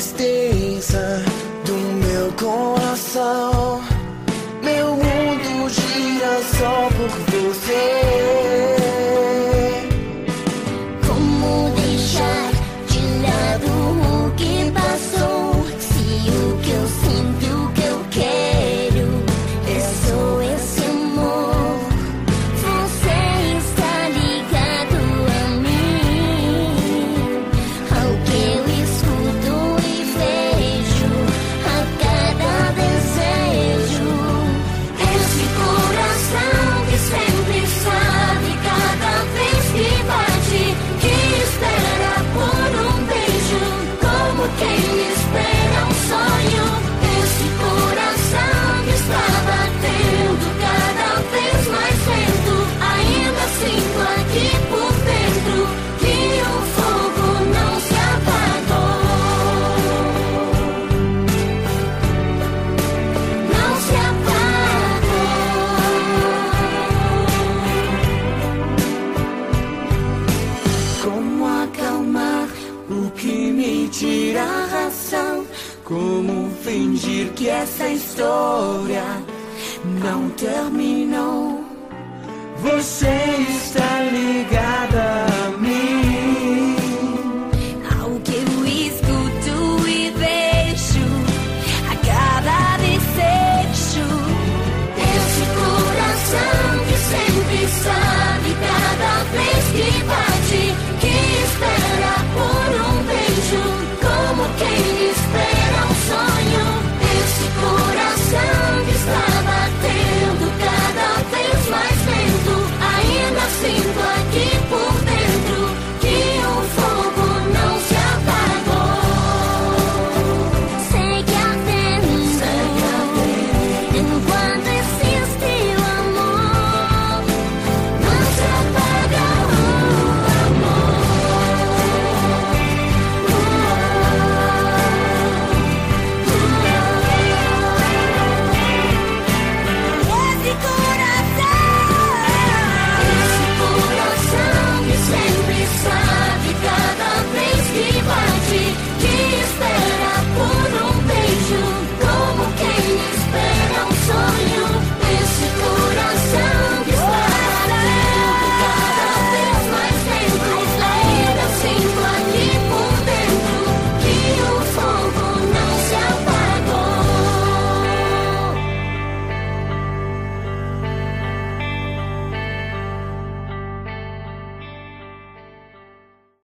tristeza do meu coração. Meu mundo gira só por você. discutir a razão. Como fingir que essa história não terminou? Você está livre.